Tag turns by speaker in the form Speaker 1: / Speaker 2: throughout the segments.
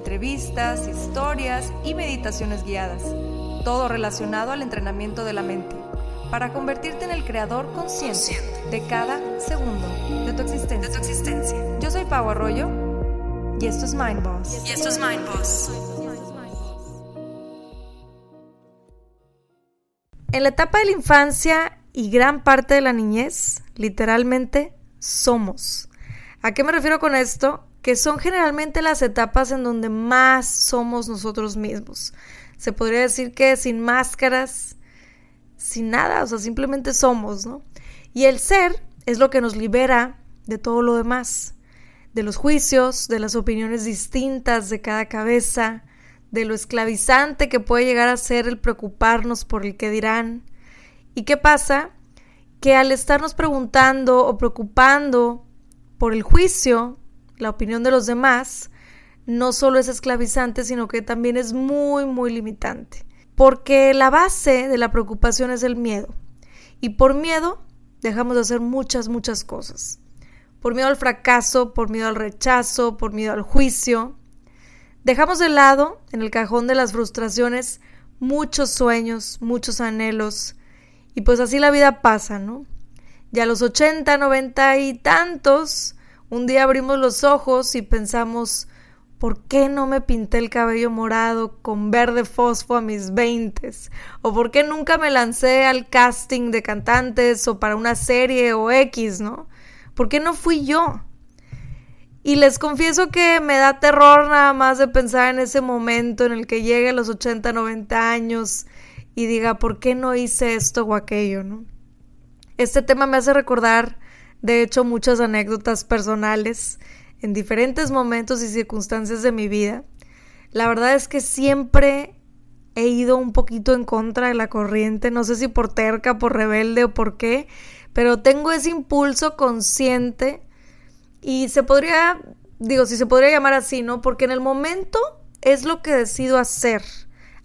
Speaker 1: entrevistas, historias y meditaciones guiadas, todo relacionado al entrenamiento de la mente, para convertirte en el creador consciente de cada segundo de tu existencia. Yo soy Pau Arroyo y esto es Mind Boss.
Speaker 2: Y esto es Mind Boss.
Speaker 1: En la etapa de la infancia y gran parte de la niñez, literalmente somos. ¿A qué me refiero con esto? Que son generalmente las etapas en donde más somos nosotros mismos. Se podría decir que sin máscaras, sin nada, o sea, simplemente somos, ¿no? Y el ser es lo que nos libera de todo lo demás, de los juicios, de las opiniones distintas de cada cabeza, de lo esclavizante que puede llegar a ser el preocuparnos por el que dirán. ¿Y qué pasa? Que al estarnos preguntando o preocupando por el juicio, la opinión de los demás, no solo es esclavizante, sino que también es muy, muy limitante. Porque la base de la preocupación es el miedo. Y por miedo dejamos de hacer muchas, muchas cosas. Por miedo al fracaso, por miedo al rechazo, por miedo al juicio. Dejamos de lado, en el cajón de las frustraciones, muchos sueños, muchos anhelos. Y pues así la vida pasa, ¿no? Ya a los 80, 90 y tantos, un día abrimos los ojos y pensamos, ¿por qué no me pinté el cabello morado con verde fosfo a mis veintes? ¿O por qué nunca me lancé al casting de cantantes o para una serie o X, ¿no? ¿Por qué no fui yo? Y les confieso que me da terror nada más de pensar en ese momento en el que llegue a los 80, 90 años y diga, ¿por qué no hice esto o aquello, no? Este tema me hace recordar de hecho muchas anécdotas personales en diferentes momentos y circunstancias de mi vida. La verdad es que siempre he ido un poquito en contra de la corriente, no sé si por terca, por rebelde o por qué, pero tengo ese impulso consciente y se podría, digo, si se podría llamar así, ¿no? Porque en el momento es lo que decido hacer,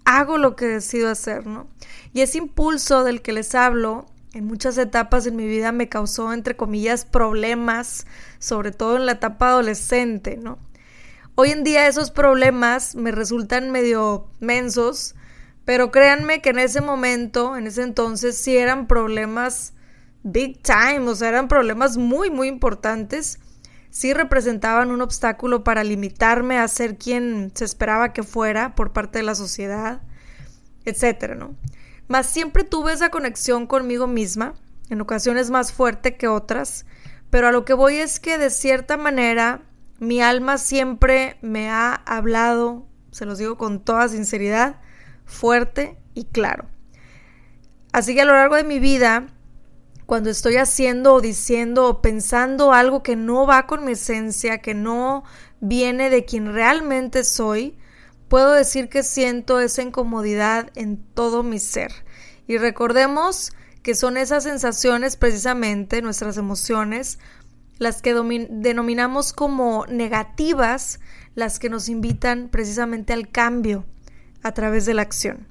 Speaker 1: hago lo que decido hacer, ¿no? Y ese impulso del que les hablo en muchas etapas en mi vida me causó, entre comillas, problemas, sobre todo en la etapa adolescente, ¿no? Hoy en día esos problemas me resultan medio mensos, pero créanme que en ese momento, en ese entonces, sí eran problemas big time, o sea, eran problemas muy, muy importantes. Sí representaban un obstáculo para limitarme a ser quien se esperaba que fuera por parte de la sociedad, etcétera, ¿no? Mas siempre tuve esa conexión conmigo misma, en ocasiones más fuerte que otras, pero a lo que voy es que de cierta manera mi alma siempre me ha hablado, se los digo con toda sinceridad, fuerte y claro. Así que a lo largo de mi vida, cuando estoy haciendo o diciendo o pensando algo que no va con mi esencia, que no viene de quien realmente soy, puedo decir que siento esa incomodidad en todo mi ser. Y recordemos que son esas sensaciones precisamente, nuestras emociones, las que denominamos como negativas, las que nos invitan precisamente al cambio a través de la acción.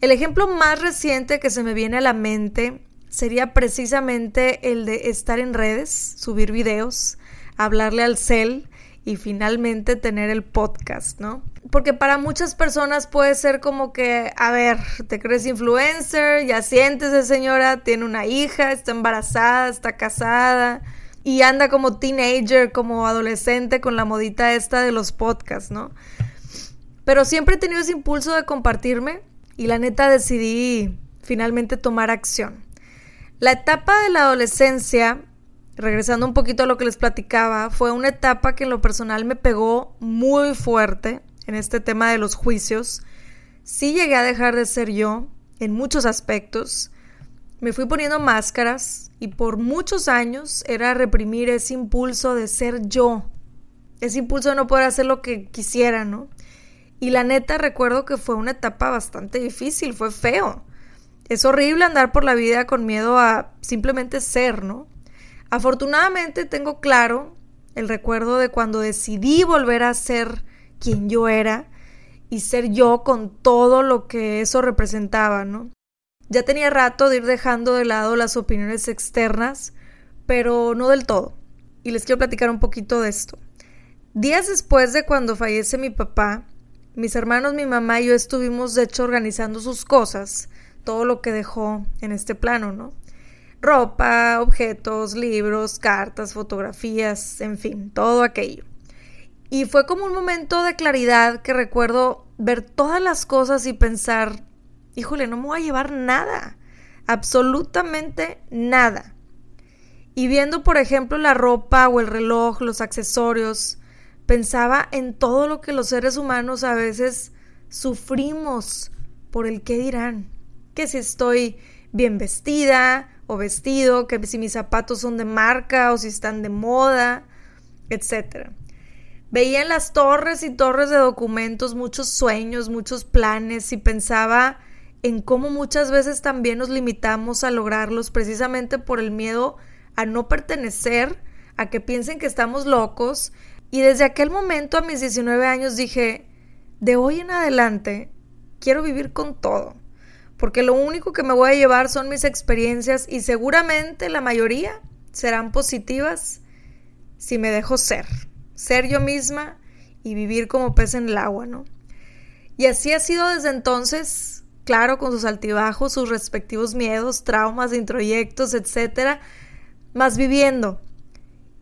Speaker 1: El ejemplo más reciente que se me viene a la mente sería precisamente el de estar en redes, subir videos, hablarle al cel y finalmente tener el podcast, ¿no? Porque para muchas personas puede ser como que, a ver, te crees influencer, ya sientes esa señora, tiene una hija, está embarazada, está casada y anda como teenager, como adolescente con la modita esta de los podcasts, ¿no? Pero siempre he tenido ese impulso de compartirme y la neta decidí finalmente tomar acción. La etapa de la adolescencia regresando un poquito a lo que les platicaba, fue una etapa que en lo personal me pegó muy fuerte en este tema de los juicios. Sí llegué a dejar de ser yo en muchos aspectos. Me fui poniendo máscaras y por muchos años era reprimir ese impulso de ser yo, ese impulso de no poder hacer lo que quisiera, ¿no? Y la neta recuerdo que fue una etapa bastante difícil, fue feo. Es horrible andar por la vida con miedo a simplemente ser, ¿no? Afortunadamente tengo claro el recuerdo de cuando decidí volver a ser quien yo era y ser yo con todo lo que eso representaba, ¿no? Ya tenía rato de ir dejando de lado las opiniones externas, pero no del todo. Y les quiero platicar un poquito de esto. Días después de cuando fallece mi papá, mis hermanos, mi mamá y yo estuvimos de hecho organizando sus cosas, todo lo que dejó en este plano, ¿no? Ropa, objetos, libros, cartas, fotografías, en fin, todo aquello. Y fue como un momento de claridad que recuerdo ver todas las cosas y pensar, híjole, no me voy a llevar nada, absolutamente nada. Y viendo, por ejemplo, la ropa o el reloj, los accesorios, pensaba en todo lo que los seres humanos a veces sufrimos por el qué dirán. Que si estoy bien vestida o vestido, que si mis zapatos son de marca o si están de moda, etc. Veía en las torres y torres de documentos muchos sueños, muchos planes y pensaba en cómo muchas veces también nos limitamos a lograrlos precisamente por el miedo a no pertenecer, a que piensen que estamos locos. Y desde aquel momento a mis 19 años dije, de hoy en adelante quiero vivir con todo, porque lo único que me voy a llevar son mis experiencias y seguramente la mayoría serán positivas si me dejo ser, ser yo misma y vivir como pez en el agua, ¿no? Y así ha sido desde entonces, claro, con sus altibajos, sus respectivos miedos, traumas, introyectos, etcétera, más viviendo.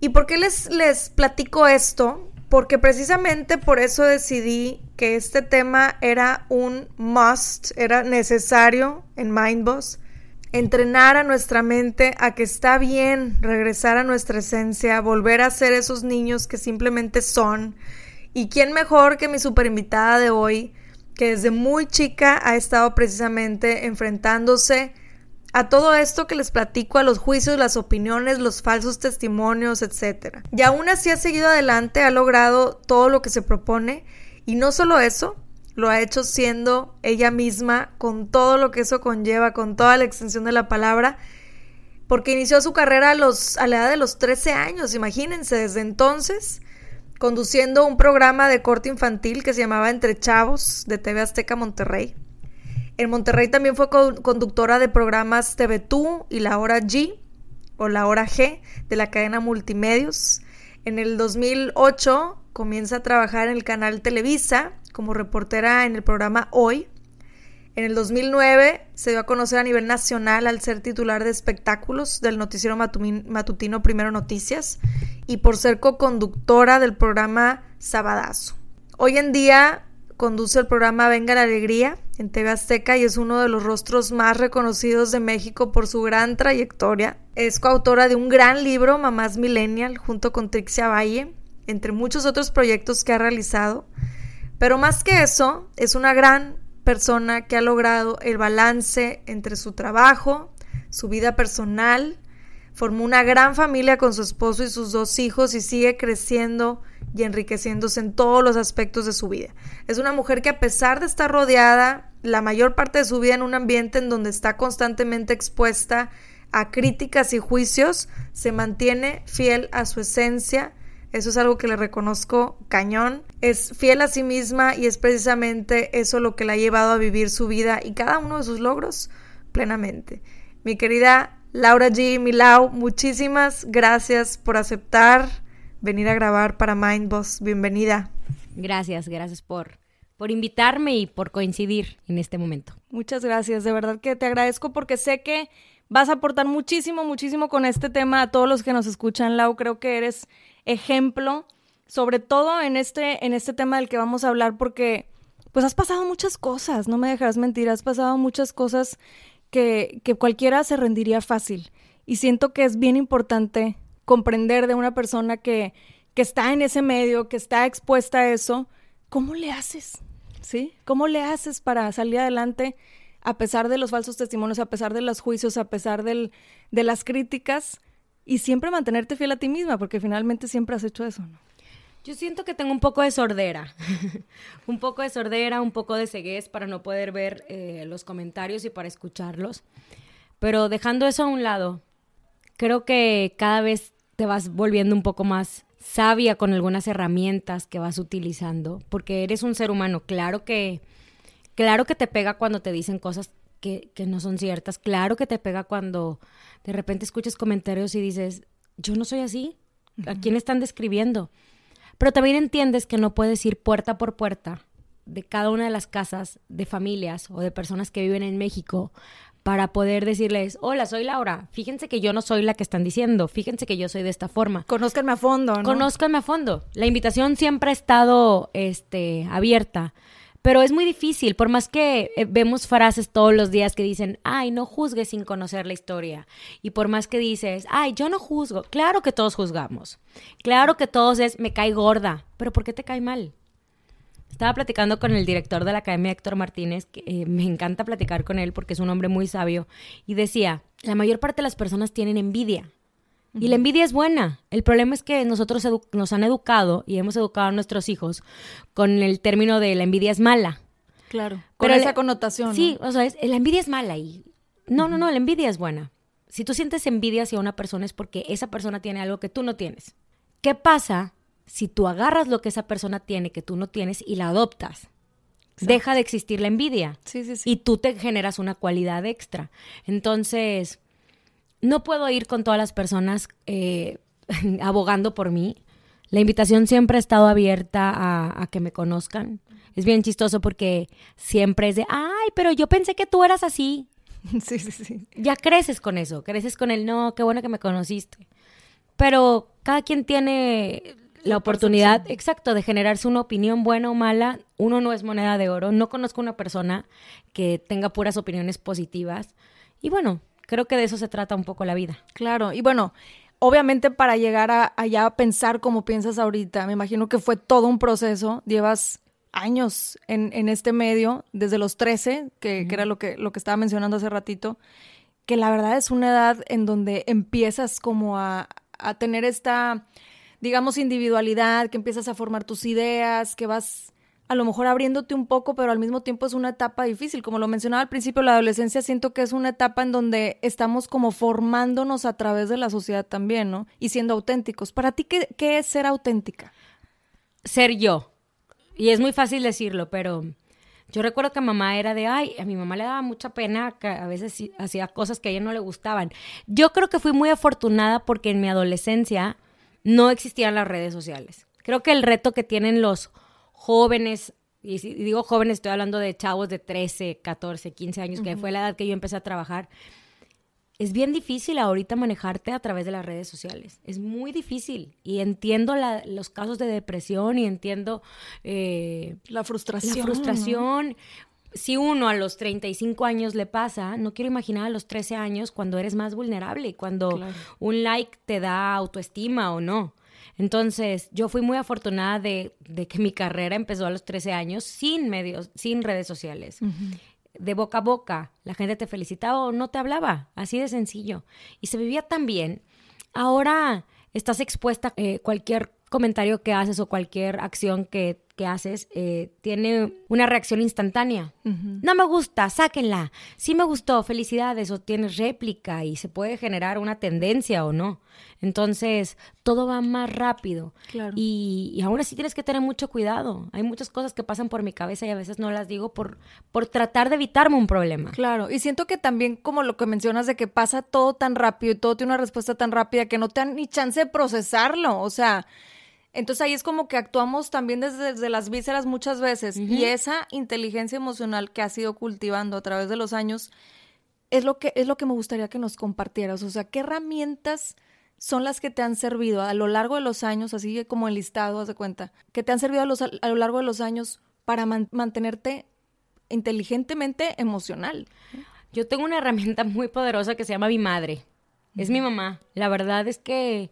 Speaker 1: ¿Y por qué les, les platico esto? Porque precisamente por eso decidí que este tema era un must, era necesario en Mindboss. Entrenar a nuestra mente a que está bien regresar a nuestra esencia, volver a ser esos niños que simplemente son. Y quién mejor que mi super invitada de hoy, que desde muy chica ha estado precisamente enfrentándose a todo esto que les platico, a los juicios, las opiniones, los falsos testimonios, etc. Y aún así ha seguido adelante, ha logrado todo lo que se propone y no solo eso, lo ha hecho siendo ella misma con todo lo que eso conlleva, con toda la extensión de la palabra, porque inició su carrera a, los, a la edad de los 13 años, imagínense, desde entonces conduciendo un programa de corte infantil que se llamaba Entre Chavos de TV Azteca Monterrey. En Monterrey también fue conductora de programas TV Tú y La Hora G o La Hora G de la cadena Multimedios. En el 2008 comienza a trabajar en el canal Televisa como reportera en el programa Hoy. En el 2009 se dio a conocer a nivel nacional al ser titular de espectáculos del noticiero matutino Primero Noticias y por ser co-conductora del programa Sabadazo. Hoy en día conduce el programa Venga la Alegría en TV Azteca y es uno de los rostros más reconocidos de México por su gran trayectoria. Es coautora de un gran libro, Mamás Millennial, junto con Trixia Valle, entre muchos otros proyectos que ha realizado. Pero más que eso, es una gran persona que ha logrado el balance entre su trabajo, su vida personal, formó una gran familia con su esposo y sus dos hijos y sigue creciendo y enriqueciéndose en todos los aspectos de su vida. Es una mujer que a pesar de estar rodeada la mayor parte de su vida en un ambiente en donde está constantemente expuesta a críticas y juicios, se mantiene fiel a su esencia. Eso es algo que le reconozco cañón. Es fiel a sí misma y es precisamente eso lo que la ha llevado a vivir su vida y cada uno de sus logros plenamente. Mi querida Laura G. Milau, muchísimas gracias por aceptar venir a grabar para Mindboss. Bienvenida.
Speaker 3: Gracias, gracias por, por invitarme y por coincidir en este momento.
Speaker 1: Muchas gracias, de verdad que te agradezco porque sé que vas a aportar muchísimo, muchísimo con este tema a todos los que nos escuchan, Lau. Creo que eres ejemplo, sobre todo en este, en este tema del que vamos a hablar, porque pues has pasado muchas cosas, no me dejarás mentir, has pasado muchas cosas que, que cualquiera se rendiría fácil. Y siento que es bien importante comprender de una persona que, que está en ese medio, que está expuesta a eso, ¿cómo le haces? ¿Sí? ¿Cómo le haces para salir adelante a pesar de los falsos testimonios, a pesar de los juicios, a pesar del, de las críticas y siempre mantenerte fiel a ti misma, porque finalmente siempre has hecho eso.
Speaker 3: Yo siento que tengo un poco de sordera, un poco de sordera, un poco de ceguez para no poder ver eh, los comentarios y para escucharlos. Pero dejando eso a un lado, creo que cada vez te vas volviendo un poco más sabia con algunas herramientas que vas utilizando, porque eres un ser humano. Claro que, claro que te pega cuando te dicen cosas que, que no son ciertas. Claro que te pega cuando de repente escuchas comentarios y dices, yo no soy así. ¿A quién están describiendo? Pero también entiendes que no puedes ir puerta por puerta de cada una de las casas de familias o de personas que viven en México para poder decirles, hola, soy Laura, fíjense que yo no soy la que están diciendo, fíjense que yo soy de esta forma.
Speaker 2: Conózcanme a fondo, ¿no?
Speaker 3: Conózcanme a fondo. La invitación siempre ha estado este, abierta pero es muy difícil, por más que eh, vemos frases todos los días que dicen, ay, no juzgues sin conocer la historia. Y por más que dices, ay, yo no juzgo. Claro que todos juzgamos. Claro que todos es, me cae gorda. Pero ¿por qué te cae mal? Estaba platicando con el director de la Academia, Héctor Martínez, que eh, me encanta platicar con él porque es un hombre muy sabio, y decía, la mayor parte de las personas tienen envidia. Y la envidia es buena. El problema es que nosotros nos han educado y hemos educado a nuestros hijos con el término de la envidia es mala.
Speaker 2: Claro. Con esa connotación.
Speaker 3: Sí, o sea, la envidia es mala y no, no, no, la envidia es buena. Si tú sientes envidia hacia una persona es porque esa persona tiene algo que tú no tienes. ¿Qué pasa si tú agarras lo que esa persona tiene que tú no tienes y la adoptas? Deja de existir la envidia.
Speaker 2: Sí, sí, sí.
Speaker 3: Y tú te generas una cualidad extra. Entonces, no puedo ir con todas las personas eh, abogando por mí. La invitación siempre ha estado abierta a, que me conozcan. Es bien chistoso porque siempre es de, ay, pero yo pensé que tú eras así.
Speaker 2: Sí, sí, sí.
Speaker 3: Ya creces con eso, creces con el, no, qué bueno que me conociste. Pero cada quien tiene la oportunidad, exacto, de generarse una opinión buena o mala. Uno no es moneda de oro. No conozco una persona que tenga puras opiniones positivas. Y bueno, creo que de eso se trata un poco la vida.
Speaker 2: Claro, y bueno, obviamente para llegar a, allá a pensar como piensas ahorita, me imagino que fue todo un proceso, llevas años en, en este medio, desde los 13, que, que, era lo que, lo que estaba mencionando hace ratito, que la verdad es una edad en donde empiezas como a, a tener esta, digamos, individualidad, que empiezas a formar tus ideas, que vas a lo mejor abriéndote un poco, pero al mismo tiempo es una etapa difícil. Como lo mencionaba al principio, la adolescencia siento que es una etapa en donde estamos como formándonos a través de la sociedad también, ¿no? Y siendo auténticos. Para ti, ¿qué, es ser auténtica?
Speaker 3: Ser yo. Y es muy fácil decirlo, pero yo recuerdo que mamá era de, ay, a mi mamá le daba mucha pena que a veces hacía cosas que a ella no le gustaban. Yo creo que fui muy afortunada porque en mi adolescencia no existían las redes sociales. Creo que el reto que tienen los jóvenes, y si digo jóvenes, estoy hablando de chavos de 13, 14, 15 años, que fue la edad que yo empecé a trabajar. Es bien difícil ahorita manejarte a través de las redes sociales. Es muy difícil. Y entiendo los casos de depresión y entiendo
Speaker 2: eh, la frustración.
Speaker 3: La frustración. Si uno a los 35 años le pasa, no quiero imaginar a los 13 años cuando eres más vulnerable, cuando un like te da autoestima o no. Entonces, yo fui muy afortunada de, que mi carrera empezó a los 13 años sin medios, sin redes sociales. De boca a boca, la gente te felicitaba o no te hablaba, así de sencillo. Y se vivía tan bien. Ahora estás expuesta a eh, cualquier comentario que haces o cualquier acción que que haces eh, tiene una reacción instantánea. No me gusta, sáquenla. Sí me gustó, felicidades, o tienes réplica y se puede generar una tendencia o no. Entonces, todo va más rápido. Y, y aún así tienes que tener mucho cuidado. Hay muchas cosas que pasan por mi cabeza y a veces no las digo por, por tratar de evitarme un problema.
Speaker 2: Claro, y siento que también como lo que mencionas de que pasa todo tan rápido y todo tiene una respuesta tan rápida que no te dan ni chance de procesarlo. O sea, entonces ahí es como que actuamos también desde, las vísceras muchas veces y esa inteligencia emocional que has ido cultivando a través de los años es lo que es lo que me gustaría que nos compartieras, o sea, qué herramientas son las que te han servido a lo largo de los años, así como listado, haz de cuenta, que te han servido a, a lo largo de los años para mantenerte inteligentemente emocional.
Speaker 3: Yo tengo una herramienta muy poderosa que se llama mi madre. Es mi mamá. La verdad es que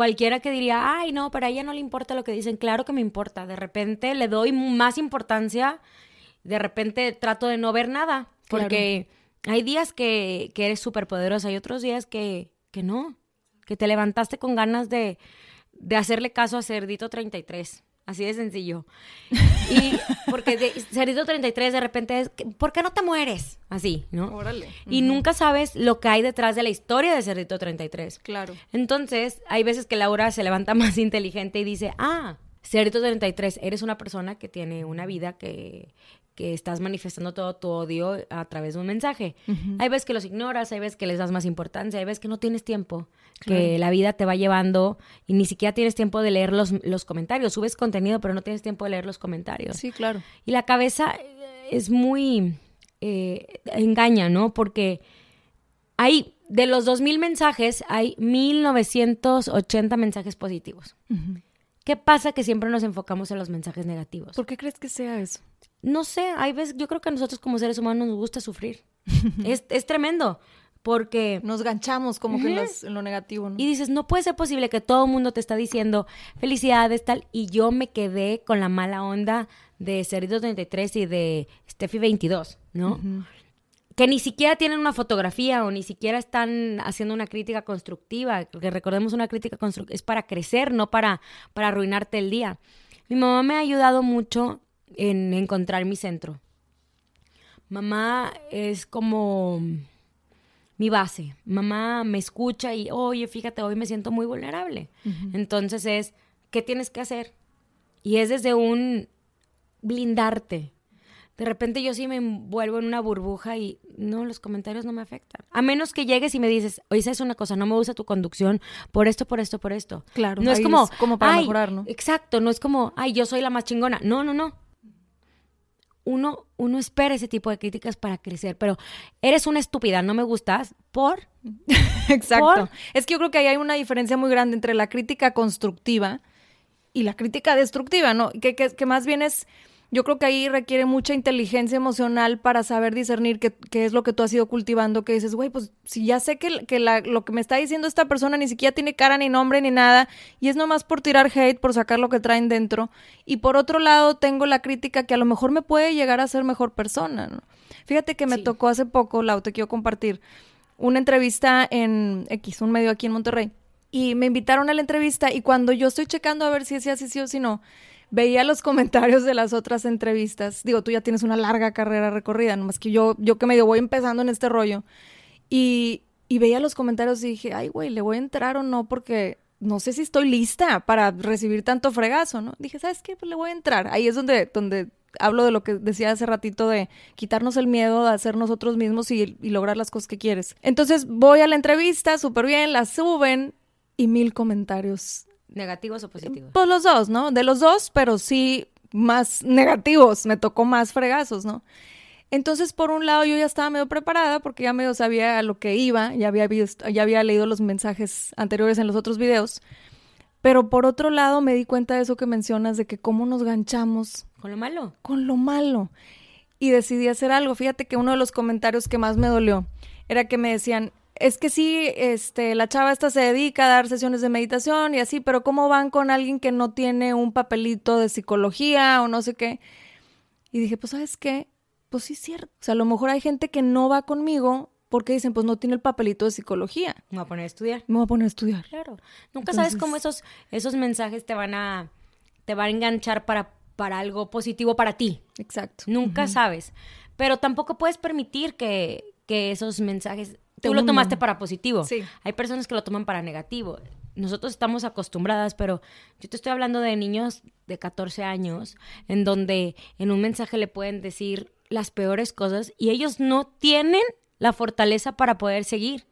Speaker 3: cualquiera que diría, ay, no, pero a ella no le importa lo que dicen, claro que me importa. De repente le doy más importancia, de repente trato de no ver nada, porque hay días que, que eres súper poderosa y otros días que, que no, que te levantaste con ganas de, de hacerle caso a Cerdito 33. Así de sencillo. Y porque de, Cerdito 33 de repente es, ¿por qué no te mueres? Así, ¿no? Órale. Y nunca sabes lo que hay detrás de la historia de Cerdito 33.
Speaker 2: Claro.
Speaker 3: Entonces, hay veces que Laura se levanta más inteligente y dice, ah, Cerdito 33, eres una persona que tiene una vida que, que estás manifestando todo tu odio a través de un mensaje. Hay veces que los ignoras, hay veces que les das más importancia, hay veces que no tienes tiempo, que la vida te va llevando y ni siquiera tienes tiempo de leer los, los, comentarios. Subes contenido, pero no tienes tiempo de leer los comentarios.
Speaker 2: Sí, claro.
Speaker 3: Y la cabeza eh, es muy... Eh, engaña, ¿no? Porque hay, de los 2.000 mensajes, hay 1.980 mensajes positivos. ¿Qué pasa que siempre nos enfocamos en los mensajes negativos?
Speaker 2: ¿Por qué crees que sea eso?
Speaker 3: No sé, hay veces, yo creo que a nosotros como seres humanos nos gusta sufrir. es, es, tremendo. Porque
Speaker 2: nos ganchamos como que en, lo negativo, ¿no?
Speaker 3: Y dices, no puede ser posible que todo el mundo te está diciendo felicidades, tal, y yo me quedé con la mala onda de Cerrito 33 y de Steffi 22, ¿no? Que ni siquiera tienen una fotografía o ni siquiera están haciendo una crítica constructiva. Que recordemos, una crítica constructiva es para crecer, no para, para arruinarte el día. Mi mamá me ha ayudado mucho en encontrar mi centro. Mamá es como mi base. Mamá me escucha y, oye, fíjate, hoy me siento muy vulnerable. Entonces es, ¿qué tienes que hacer? Y es desde un blindarte. De repente yo sí me envuelvo en una burbuja y no, los comentarios no me afectan. A menos que llegues y me dices, oye, es una cosa, no me gusta tu conducción por esto, por esto, por esto.
Speaker 2: Claro.
Speaker 3: No es como,
Speaker 2: como para mejorar, ¿no?
Speaker 3: Exacto, no es como, ay, yo soy la más chingona. No, no, no uno, uno espera ese tipo de críticas para crecer, pero eres una estúpida, no me gustas, por...
Speaker 2: Exacto. Es que yo creo que ahí hay una diferencia muy grande entre la crítica constructiva y la crítica destructiva, ¿no? Que, que, que más bien es yo creo que ahí requiere mucha inteligencia emocional para saber discernir qué, es lo que tú has ido cultivando, que dices, güey, pues si ya sé que, que lo que me está diciendo esta persona ni siquiera tiene cara ni nombre ni nada, y es nomás por tirar hate, por sacar lo que traen dentro, y por otro lado tengo la crítica que a lo mejor me puede llegar a ser mejor persona, ¿no? Fíjate que me tocó hace poco, Lau, te quiero compartir, una entrevista en X, un medio aquí en Monterrey, y me invitaron a la entrevista, y cuando yo estoy checando a ver si es así sí o si no, veía los comentarios de las otras entrevistas. Digo, tú ya tienes una larga carrera recorrida, nomás que yo, yo que medio voy empezando en este rollo. Y, y veía los comentarios y dije, ay, güey, ¿le voy a entrar o no? Porque no sé si estoy lista para recibir tanto fregazo, ¿no? Dije, ¿sabes qué? Pues le voy a entrar. Ahí es donde, donde hablo de lo que decía hace ratito de quitarnos el miedo de hacer nosotros mismos y, y lograr las cosas que quieres. Entonces voy a la entrevista, súper bien, la suben y mil comentarios
Speaker 3: ¿Negativos o positivos?
Speaker 2: Pues los dos, ¿no? De los dos, pero sí más negativos. Me tocó más fregazos, ¿no? Entonces, por un lado, yo ya estaba medio preparada porque ya medio sabía a lo que iba, ya había, visto, ya había leído los mensajes anteriores en los otros videos. Pero por otro lado, me di cuenta de eso que mencionas, de que cómo nos ganchamos.
Speaker 3: Con lo malo.
Speaker 2: Con lo malo. Y decidí hacer algo. Fíjate que uno de los comentarios que más me dolió era que me decían, es que sí, este, la chava esta se dedica a dar sesiones de meditación y así, pero ¿cómo van con alguien que no tiene un papelito de psicología o no sé qué? Y dije, pues, ¿sabes qué? Pues sí es cierto. O sea, a lo mejor hay gente que no va conmigo porque dicen, pues no tiene el papelito de psicología.
Speaker 3: Me voy a poner a estudiar.
Speaker 2: Me voy a poner a estudiar.
Speaker 3: Claro. Nunca sabes cómo esos, esos mensajes te van a, te van a enganchar para, para algo positivo para ti.
Speaker 2: Exacto.
Speaker 3: Nunca sabes. Pero tampoco puedes permitir que, que esos mensajes Tú lo tomaste para positivo.
Speaker 2: Sí.
Speaker 3: Hay personas que lo toman para negativo. Nosotros estamos acostumbradas, pero yo te estoy hablando de niños de 14 años, en donde en un mensaje le pueden decir las peores cosas y ellos no tienen la fortaleza para poder seguir.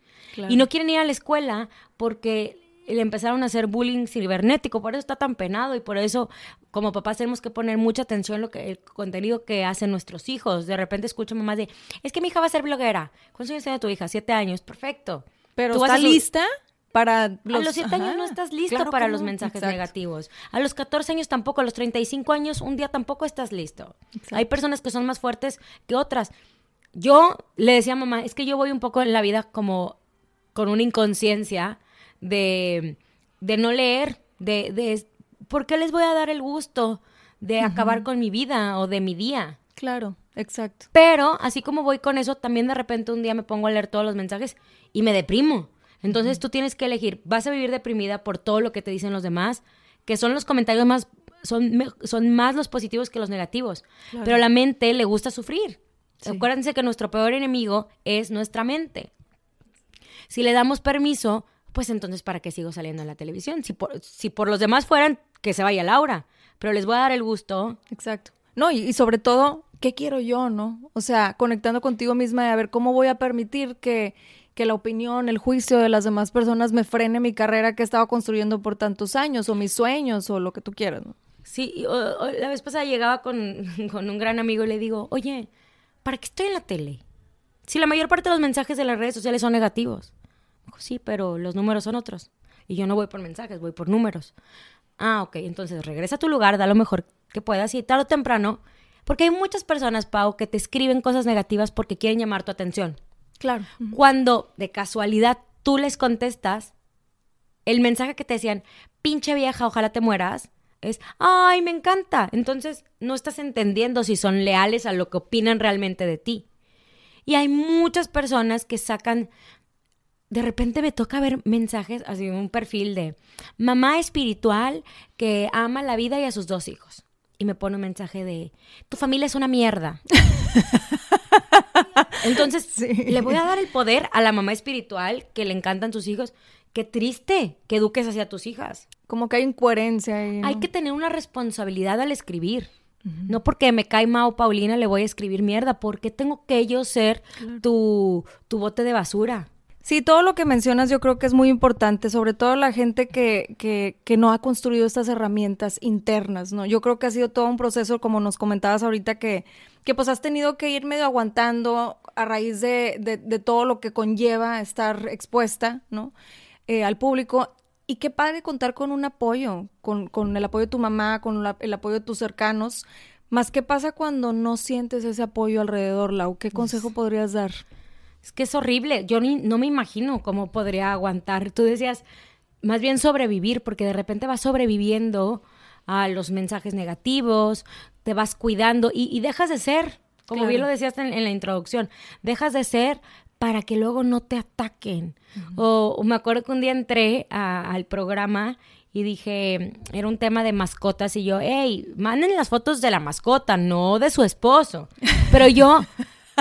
Speaker 3: Y no quieren ir a la escuela porque le empezaron a hacer bullying cibernético, por eso está tan penado y por eso como papás tenemos que poner mucha atención en lo que el contenido que hacen nuestros hijos. De repente escucho mamás de, es que mi hija va a ser bloguera. ¿Cuántos años tiene tu hija? Siete años, perfecto.
Speaker 2: Pero ¿Tú ¿está lista? Para
Speaker 3: los... A los siete años no estás listo para los mensajes negativos. A los 14 años tampoco, a los 35 años un día tampoco estás listo. Hay personas que son más fuertes que otras. Yo le decía a mamá, es que yo voy un poco en la vida como con una inconsciencia de, de no leer, de, de, ¿por qué les voy a dar el gusto de acabar con mi vida o de mi día?
Speaker 2: Claro, exacto.
Speaker 3: Pero así como voy con eso, también de repente un día me pongo a leer todos los mensajes y me deprimo. Entonces tú tienes que elegir, vas a vivir deprimida por todo lo que te dicen los demás, que son los comentarios más, son, son más los positivos que los negativos. Pero a la mente le gusta sufrir. Acuérdense que nuestro peor enemigo es nuestra mente. Si le damos permiso, pues entonces ¿para qué sigo saliendo en la televisión? Si por, si por los demás fueran, que se vaya Laura. Pero les voy a dar el gusto.
Speaker 2: Exacto. No, y, sobre todo, ¿qué quiero yo, no? O sea, conectando contigo misma y a ver cómo voy a permitir que, que la opinión, el juicio de las demás personas me frene mi carrera que he estado construyendo por tantos años, o mis sueños, o lo que tú quieras, ¿no?
Speaker 3: Sí, la vez pasada llegaba con, con un gran amigo y le digo, oye, ¿para qué estoy en la tele? Si la mayor parte de los mensajes de las redes sociales son negativos. Sí, pero los números son otros. Y yo no voy por mensajes, voy por números. Ah, ok, entonces regresa a tu lugar, da lo mejor que puedas y tarde o temprano, porque hay muchas personas, Pau, que te escriben cosas negativas porque quieren llamar tu atención.
Speaker 2: Claro.
Speaker 3: Cuando de casualidad tú les contestas, el mensaje que te decían, pinche vieja, ojalá te mueras, es, ay, me encanta. Entonces no estás entendiendo si son leales a lo que opinan realmente de ti. Y hay muchas personas que sacan, de repente me toca ver mensajes, así un perfil de mamá espiritual que ama la vida y a sus dos hijos. Y me pone un mensaje de, tu familia es una mierda. Entonces, le voy a dar el poder a la mamá espiritual que le encantan tus hijos. Qué triste que eduques hacia tus hijas.
Speaker 2: Como que hay incoherencia ahí.
Speaker 3: Hay que tener una responsabilidad al escribir. No porque me cae Mao Paulina le voy a escribir mierda, porque tengo que yo ser tu, tu bote de basura.
Speaker 2: Sí, todo lo que mencionas yo creo que es muy importante, sobre todo la gente que, que, que, no ha construido estas herramientas internas, ¿no? Yo creo que ha sido todo un proceso, como nos comentabas ahorita, que, que pues has tenido que ir medio aguantando a raíz de, de, todo lo que conlleva estar expuesta, ¿no? Eh, al público. Y qué padre contar con un apoyo, con, con el apoyo de tu mamá, con el apoyo de tus cercanos. Más, ¿qué pasa cuando no sientes ese apoyo alrededor, Lau? ¿Qué consejo podrías dar?
Speaker 3: Es que es horrible. Yo ni, no me imagino cómo podría aguantar. Tú decías, más bien sobrevivir, porque de repente vas sobreviviendo a los mensajes negativos, te vas cuidando y, dejas de ser, como bien lo decías en, la introducción, dejas de ser para que luego no te ataquen. o, me acuerdo que un día entré al programa y dije, era un tema de mascotas y yo, hey, manden las fotos de la mascota, no de su esposo. Pero yo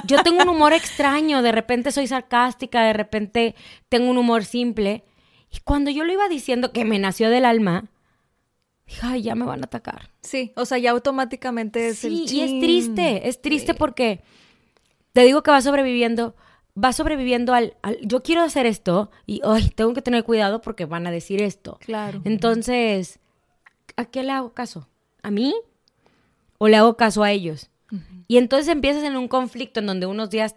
Speaker 3: yo tengo un humor extraño, de repente soy sarcástica, de repente tengo un humor simple. Y cuando yo lo iba diciendo que me nació del alma, dije, ay, ya me van a atacar.
Speaker 2: Sí, o sea, ya automáticamente es
Speaker 3: sí, y es triste, es triste porque te digo que va sobreviviendo, va sobreviviendo al, yo quiero hacer esto y ay, tengo que tener cuidado porque van a decir esto.
Speaker 2: Claro.
Speaker 3: Entonces, ¿a qué le hago caso? ¿A mí? ¿O le hago caso a ellos? Y entonces empiezas en un conflicto en donde unos días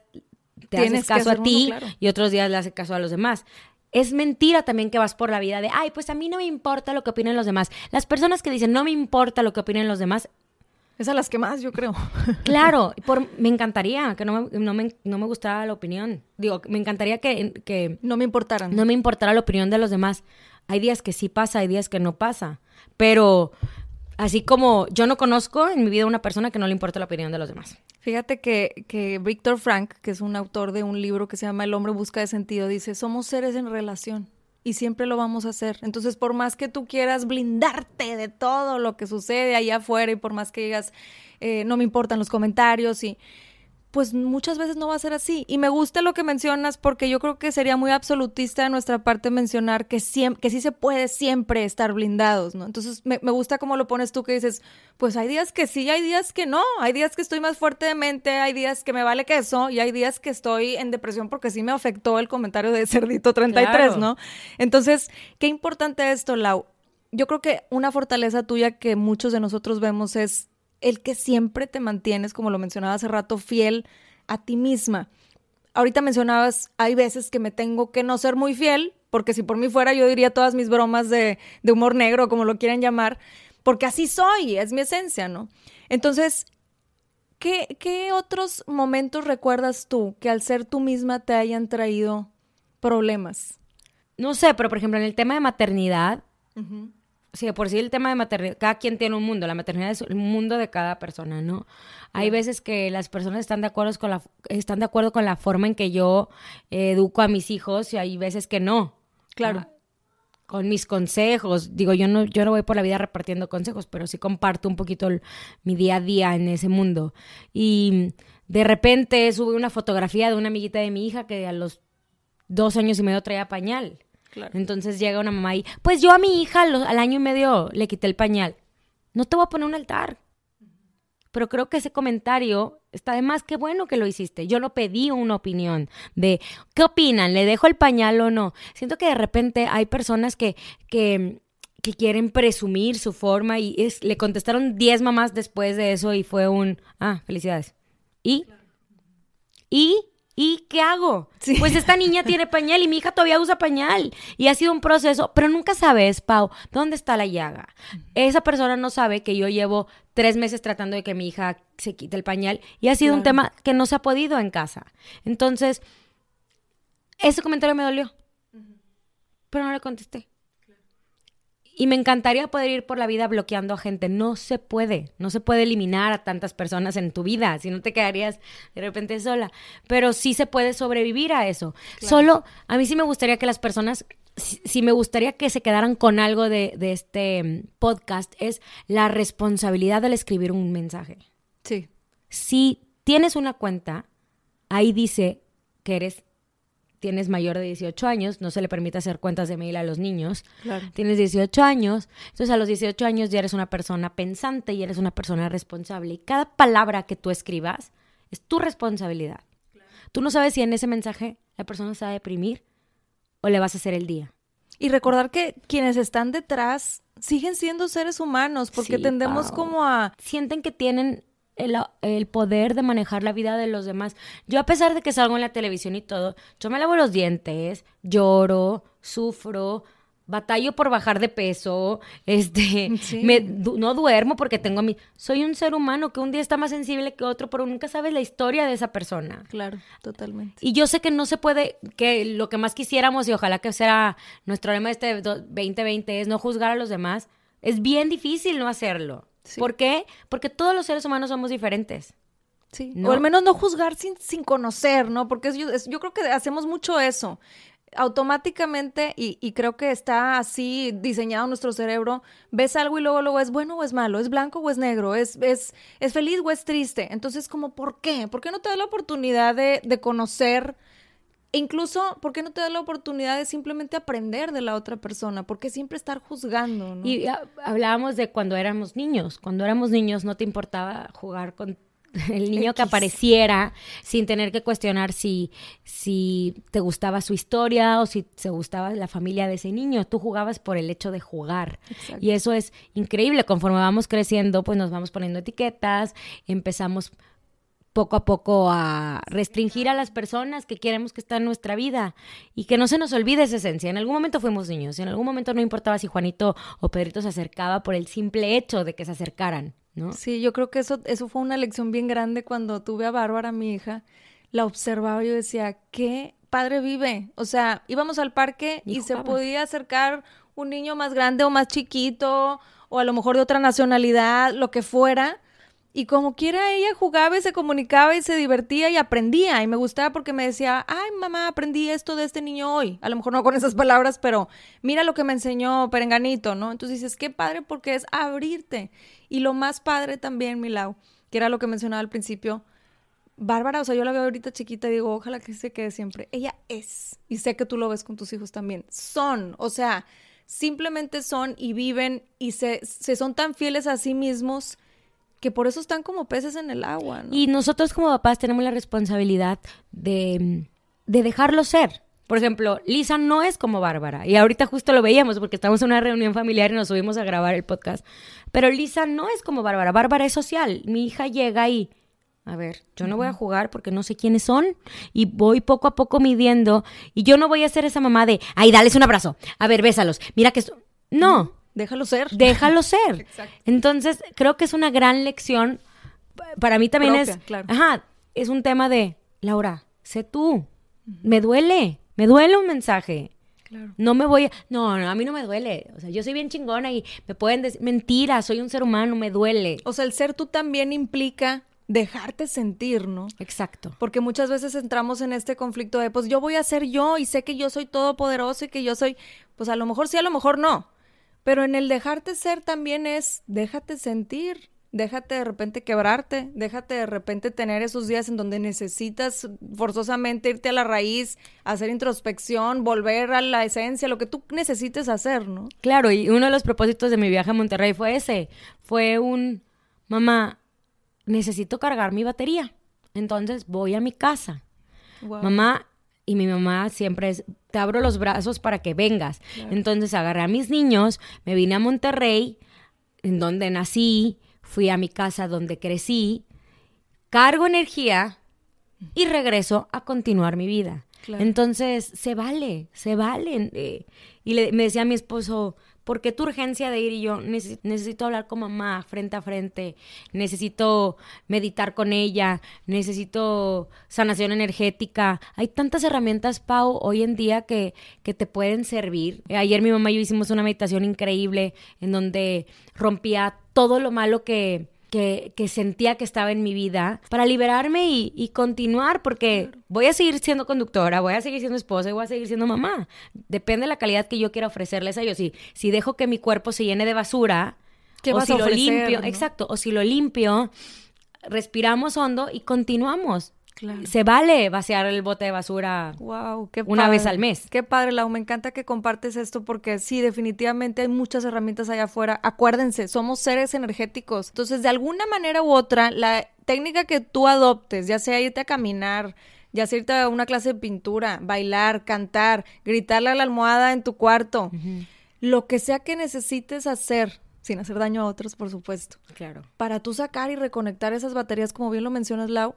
Speaker 3: te haces caso a ti y otros días le haces caso a los demás. Es mentira también que vas por la vida de, ay, pues a mí no me importa lo que opinen los demás. Las personas que dicen, no me importa lo que opinen los demás,
Speaker 2: es a las que más, yo creo.
Speaker 3: Claro, por, me encantaría que no me, no, me, no me gustara la opinión. Digo, me encantaría que, que...
Speaker 2: No me importaran.
Speaker 3: No me importara la opinión de los demás. Hay días que sí pasa, hay días que no pasa. Pero Así como yo no conozco en mi vida una persona que no le importa la opinión de los demás.
Speaker 2: Fíjate que, que Víctor Frank, que es un autor de un libro que se llama El hombre busca de sentido, dice, somos seres en relación y siempre lo vamos a hacer. Entonces, por más que tú quieras blindarte de todo lo que sucede allá afuera y por más que digas, eh, no me importan los comentarios y pues muchas veces no va a ser así. Y me gusta lo que mencionas porque yo creo que sería muy absolutista de nuestra parte mencionar que, que sí se puede siempre estar blindados, ¿no? Entonces me, gusta como lo pones tú que dices, pues hay días que sí, hay días que no, hay días que estoy más fuerte de mente, hay días que me vale queso y hay días que estoy en depresión porque sí me afectó el comentario de Cerdito 33, ¿no? Entonces, qué importante esto, Lau. Yo creo que una fortaleza tuya que muchos de nosotros vemos es el que siempre te mantienes, como lo mencionaba hace rato, fiel a ti misma. Ahorita mencionabas, hay veces que me tengo que no ser muy fiel, porque si por mí fuera yo diría todas mis bromas de, humor negro, como lo quieran llamar, porque así soy, es mi esencia, ¿no? Entonces, ¿qué, qué otros momentos recuerdas tú que al ser tú misma te hayan traído problemas?
Speaker 3: No sé, pero por ejemplo en el tema de maternidad, sí, por sí el tema de maternidad, cada quien tiene un mundo, la maternidad es el mundo de cada persona, ¿no? Hay veces que las personas están de acuerdo con la, están de acuerdo con la forma en que yo educo a mis hijos y hay veces que no.
Speaker 2: Claro. Ah,
Speaker 3: con mis consejos. Digo, yo no, yo no voy por la vida repartiendo consejos, pero sí comparto un poquito mi día a día en ese mundo. Y de repente sube una fotografía de una amiguita de mi hija que a los dos años y medio traía pañal. Entonces llega una mamá y, pues yo a mi hija al año y medio le quité el pañal. No te voy a poner un altar. Pero creo que ese comentario está de más que bueno que lo hiciste. Yo no pedí una opinión de qué opinan, le dejo el pañal o no. Siento que de repente hay personas que, que, que quieren presumir su forma y es, le contestaron 10 mamás después de eso y fue un, ah, felicidades. ¿Y? ¿Y? ¿Y qué hago? Pues esta niña tiene pañal y mi hija todavía usa pañal. Y ha sido un proceso, pero nunca sabes, Pau, dónde está la llaga. Esa persona no sabe que yo llevo tres meses tratando de que mi hija se quite el pañal y ha sido un tema que no se ha podido en casa. Entonces, ese comentario me dolió, pero no le contesté. Y me encantaría poder ir por la vida bloqueando a gente. No se puede. No se puede eliminar a tantas personas en tu vida. Si no te quedarías de repente sola. Pero sí se puede sobrevivir a eso. Solo, a mí sí me gustaría que las personas, si, me gustaría que se quedaran con algo de, de este mm, podcast, es la responsabilidad del escribir un mensaje.
Speaker 2: Sí.
Speaker 3: Si tienes una cuenta, ahí dice que eres tienes mayor de 18 años, no se le permite hacer cuentas de mail a los niños. Tienes 18 años, entonces a los 18 años ya eres una persona pensante y eres una persona responsable. Y cada palabra que tú escribas es tu responsabilidad. Tú no sabes si en ese mensaje la persona se va a deprimir o le vas a hacer el día.
Speaker 2: Y recordar que quienes están detrás siguen siendo seres humanos porque tendemos como a...
Speaker 3: Sienten que tienen el, poder de manejar la vida de los demás. Yo a pesar de que salgo en la televisión y todo, yo me lavo los dientes, lloro, sufro, batallo por bajar de peso, este, me, no duermo porque tengo mi... Soy un ser humano que un día está más sensible que otro, pero nunca sabes la historia de esa persona.
Speaker 2: Claro, totalmente.
Speaker 3: Y yo sé que no se puede, que lo que más quisiéramos y ojalá que sea nuestro lema de este 2020 es no juzgar a los demás. Es bien difícil no hacerlo. ¿Por qué? Porque todos los seres humanos somos diferentes.
Speaker 2: Sí. O al menos no juzgar sin, sin conocer, ¿no? Porque yo creo que hacemos mucho eso. Automáticamente, y, creo que está así diseñado nuestro cerebro, ves algo y luego, luego es bueno o es malo, es blanco o es negro, es, es, es feliz o es triste. Entonces, como, ¿por qué? ¿Por qué no te da la oportunidad de, de conocer e incluso, ¿por qué no te da la oportunidad de simplemente aprender de la otra persona? ¿Por qué siempre estar juzgando? ¿no?
Speaker 3: Y ah, hablábamos de cuando éramos niños. Cuando éramos niños no te importaba jugar con el niño que apareciera sin tener que cuestionar si, si te gustaba su historia o si te gustaba la familia de ese niño. Tú jugabas por el hecho de jugar. Y eso es increíble. Conforme vamos creciendo, pues nos vamos poniendo etiquetas, empezamos poco a poco a restringir a las personas que queremos que están en nuestra vida y que no se nos olvide esa esencia. En algún momento fuimos niños, y en algún momento no importaba si Juanito o Pedrito se acercaba por el simple hecho de que se acercaran, ¿no?
Speaker 2: Sí, yo creo que eso, eso fue una lección bien grande cuando tuve a Bárbara, mi hija, la observaba y yo decía, qué padre vive. O sea, íbamos al parque y, y se podía acercar un niño más grande o más chiquito o a lo mejor de otra nacionalidad, lo que fuera y como quiera ella jugaba y se comunicaba y se divertía y aprendía. Y me gustaba porque me decía, ay mamá, aprendí esto de este niño hoy. A lo mejor no con esas palabras, pero mira lo que me enseñó Perenganito, ¿no? Entonces dices, qué padre porque es abrirte. Y lo más padre también, Milau, que era lo que mencionaba al principio, Bárbara, o sea, yo la veo ahorita chiquita y digo, ojalá que se quede siempre. Ella es, y sé que tú lo ves con tus hijos también, son, o sea, simplemente son y viven y se, se son tan fieles a sí mismos que por eso están como peces en el agua.
Speaker 3: Y nosotros como papás tenemos la responsabilidad de, de dejarlo ser. Por ejemplo, Lisa no es como Bárbara. Y ahorita justo lo veíamos porque estamos en una reunión familiar y nos subimos a grabar el podcast. Pero Lisa no es como Bárbara. Bárbara es social. Mi hija llega y, a ver, yo no voy a jugar porque no sé quiénes son y voy poco a poco midiendo. Y yo no voy a ser esa mamá de, ay, dales un abrazo. A ver, bésalos. Mira que... No.
Speaker 2: Déjalo ser.
Speaker 3: Déjalo ser. Entonces, creo que es una gran lección. Para mí también es. Ajá, es un tema de, Laura, sé tú. Me duele. Me duele un mensaje. No me voy a... No, no, a mí no me duele. O sea, yo soy bien chingona y me pueden decir... Mentira, soy un ser humano, me duele.
Speaker 2: O sea, el ser tú también implica dejarte sentir, ¿no?
Speaker 3: Exacto.
Speaker 2: Porque muchas veces entramos en este conflicto de, pues yo voy a ser yo y sé que yo soy todopoderoso y que yo soy, pues a lo mejor sí, a lo mejor no. Pero en el dejarte ser también es, déjate sentir, déjate de repente quebrarte, déjate de repente tener esos días en donde necesitas forzosamente irte a la raíz, hacer introspección, volver a la esencia, lo que tú necesites hacer, ¿no?
Speaker 3: Claro, y uno de los propósitos de mi viaje a Monterrey fue ese, fue un, mamá, necesito cargar mi batería. Entonces voy a mi casa. Mamá, y mi mamá siempre es, te abro los brazos para que vengas. Entonces agarré a mis niños, me vine a Monterrey, en donde nací, fui a mi casa donde crecí, cargo energía y regreso a continuar mi vida. Entonces, se vale, se vale. Eh, y le, me decía a mi esposo, ¿por qué tu urgencia de ir? Y yo necesito hablar con mamá frente a frente, necesito meditar con ella, necesito sanación energética. Hay tantas herramientas, Pau, hoy en día que, que te pueden servir. Ayer mi mamá y yo hicimos una meditación increíble en donde rompía todo lo malo que que, sentía que estaba en mi vida para liberarme y, continuar, porque voy a seguir siendo conductora, voy a seguir siendo esposa y voy a seguir siendo mamá. Depende de la calidad que yo quiera ofrecerles a ellos. Si, si dejo que mi cuerpo se llene de basura, o si lo limpio, exacto, o si lo limpio, respiramos hondo y continuamos. Se vale vaciar el bote de basura
Speaker 2: wow,
Speaker 3: una vez al mes.
Speaker 2: Qué padre, Lau. Me encanta que compartes esto porque sí, definitivamente hay muchas herramientas allá afuera. Acuérdense, somos seres energéticos. Entonces, de alguna manera u otra, la técnica que tú adoptes, ya sea irte a caminar, ya sea irte a una clase de pintura, bailar, cantar, gritarle a la almohada en tu cuarto, lo que sea que necesites hacer sin hacer daño a otros, por supuesto.
Speaker 3: Claro.
Speaker 2: Para tú sacar y reconectar esas baterías, como bien lo mencionas, Lau,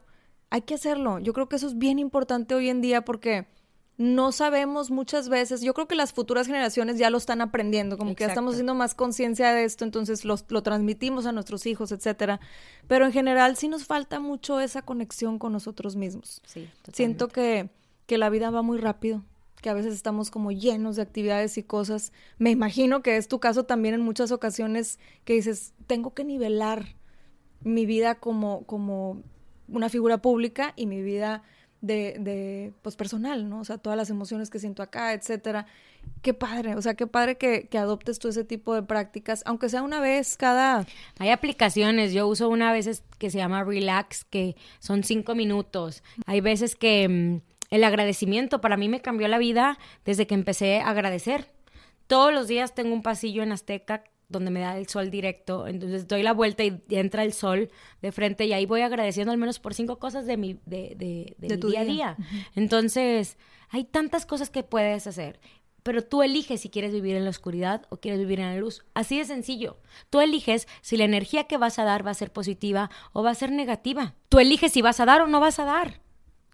Speaker 2: hay que hacerlo. Yo creo que eso es bien importante hoy en día porque no sabemos muchas veces, yo creo que las futuras generaciones ya lo están aprendiendo, como que ya estamos haciendo más conciencia de esto, entonces lo transmitimos a nuestros hijos, etcétera. Pero en general sí nos falta mucho esa conexión con nosotros mismos.
Speaker 3: Sí,
Speaker 2: Siento que, que la vida va muy rápido, que a veces estamos como llenos de actividades y cosas. Me imagino que es tu caso también en muchas ocasiones que dices, tengo que nivelar mi vida como, como una figura pública y mi vida de, de, pues personal, ¿no? O sea, todas las emociones que siento acá, etcétera. Qué padre, o sea, qué padre que, que, adoptes tú ese tipo de prácticas, aunque sea una vez cada...
Speaker 3: Hay aplicaciones, yo uso una vez que se llama Relax, que son cinco minutos. Hay veces que mm, el agradecimiento para mí me cambió la vida desde que empecé a agradecer. Todos los días tengo un pasillo en Azteca donde me da el sol directo. Entonces doy la vuelta y, entra el sol de frente y ahí voy agradeciendo al menos por cinco cosas de mi, de, de, tu día a día. Entonces, hay tantas cosas que puedes hacer. Pero tú eliges si quieres vivir en la oscuridad o quieres vivir en la luz. Así de sencillo. Tú eliges si la energía que vas a dar va a ser positiva o va a ser negativa. Tú eliges si vas a dar o no vas a dar.